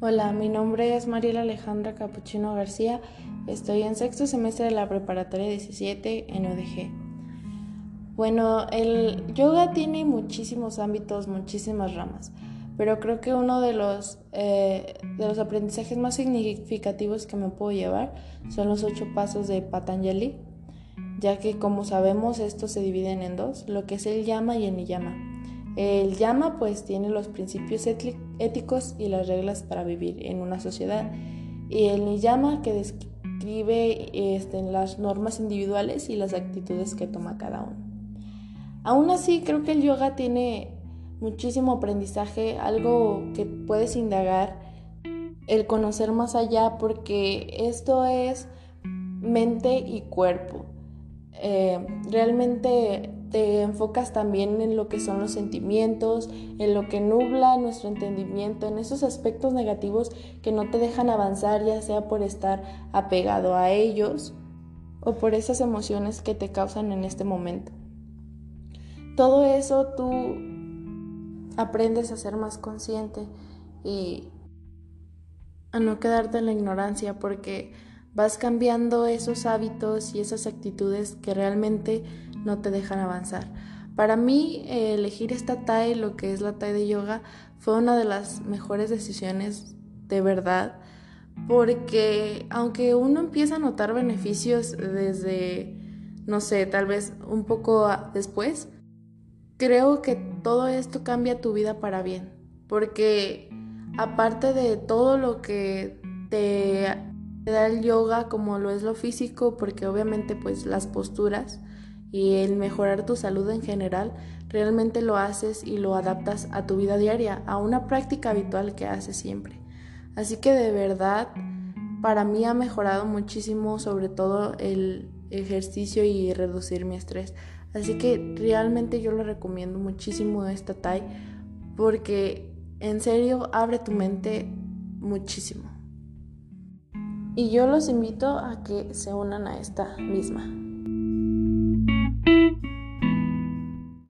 Hola, mi nombre es Mariela Alejandra Capuchino García. Estoy en sexto semestre de la preparatoria 17 en UDG. Bueno, el yoga tiene muchísimos ámbitos, muchísimas ramas, pero creo que uno de los, eh, de los aprendizajes más significativos que me puedo llevar son los ocho pasos de Patanjali, ya que como sabemos estos se dividen en dos, lo que es el yama y el niyama. El Yama pues tiene los principios éticos y las reglas para vivir en una sociedad y el Niyama que describe este, las normas individuales y las actitudes que toma cada uno. Aún así creo que el yoga tiene muchísimo aprendizaje, algo que puedes indagar, el conocer más allá porque esto es mente y cuerpo. Eh, realmente te enfocas también en lo que son los sentimientos, en lo que nubla nuestro entendimiento, en esos aspectos negativos que no te dejan avanzar, ya sea por estar apegado a ellos o por esas emociones que te causan en este momento. Todo eso tú aprendes a ser más consciente y a no quedarte en la ignorancia porque vas cambiando esos hábitos y esas actitudes que realmente no te dejan avanzar. Para mí, elegir esta TAE, lo que es la TAE de yoga, fue una de las mejores decisiones de verdad, porque aunque uno empieza a notar beneficios desde, no sé, tal vez un poco después, creo que todo esto cambia tu vida para bien, porque aparte de todo lo que te da el yoga, como lo es lo físico, porque obviamente pues las posturas, y el mejorar tu salud en general, realmente lo haces y lo adaptas a tu vida diaria, a una práctica habitual que haces siempre. Así que de verdad, para mí ha mejorado muchísimo, sobre todo el ejercicio y reducir mi estrés. Así que realmente yo lo recomiendo muchísimo esta TAI porque en serio abre tu mente muchísimo. Y yo los invito a que se unan a esta misma.